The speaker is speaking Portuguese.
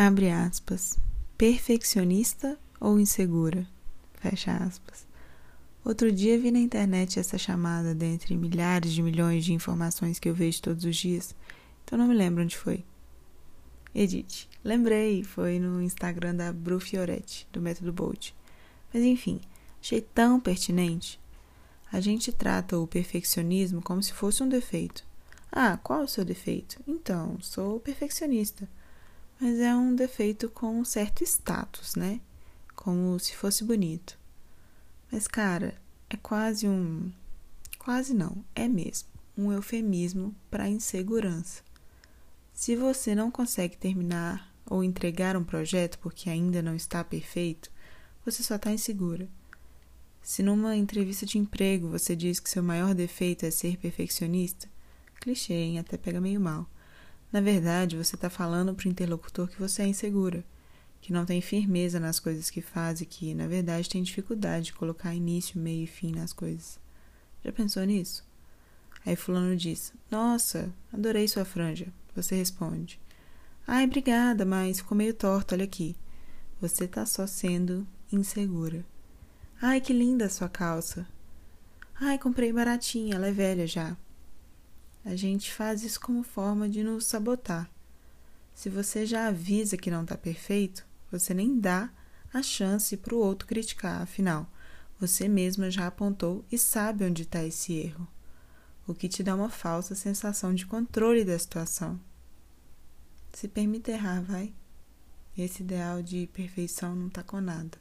Abre aspas. Perfeccionista ou insegura? Fecha aspas. Outro dia vi na internet essa chamada dentre milhares de milhões de informações que eu vejo todos os dias, então não me lembro onde foi. Edite. Lembrei, foi no Instagram da Bru Fioretti, do Método Bolt. Mas enfim, achei tão pertinente. A gente trata o perfeccionismo como se fosse um defeito. Ah, qual é o seu defeito? Então, sou perfeccionista mas é um defeito com um certo status, né? Como se fosse bonito. Mas, cara, é quase um. Quase não, é mesmo um eufemismo para insegurança. Se você não consegue terminar ou entregar um projeto porque ainda não está perfeito, você só está insegura. Se numa entrevista de emprego você diz que seu maior defeito é ser perfeccionista, clichê, hein? Até pega meio mal. Na verdade, você está falando para o interlocutor que você é insegura, que não tem firmeza nas coisas que faz e que, na verdade, tem dificuldade de colocar início, meio e fim nas coisas. Já pensou nisso? Aí Fulano diz: Nossa, adorei sua franja. Você responde: Ai, obrigada, mas ficou meio torto, olha aqui. Você está só sendo insegura. Ai, que linda a sua calça. Ai, comprei baratinha, ela é velha já. A gente faz isso como forma de nos sabotar. Se você já avisa que não está perfeito, você nem dá a chance para o outro criticar, afinal, você mesma já apontou e sabe onde está esse erro, o que te dá uma falsa sensação de controle da situação. Se permita errar, vai. Esse ideal de perfeição não está com nada.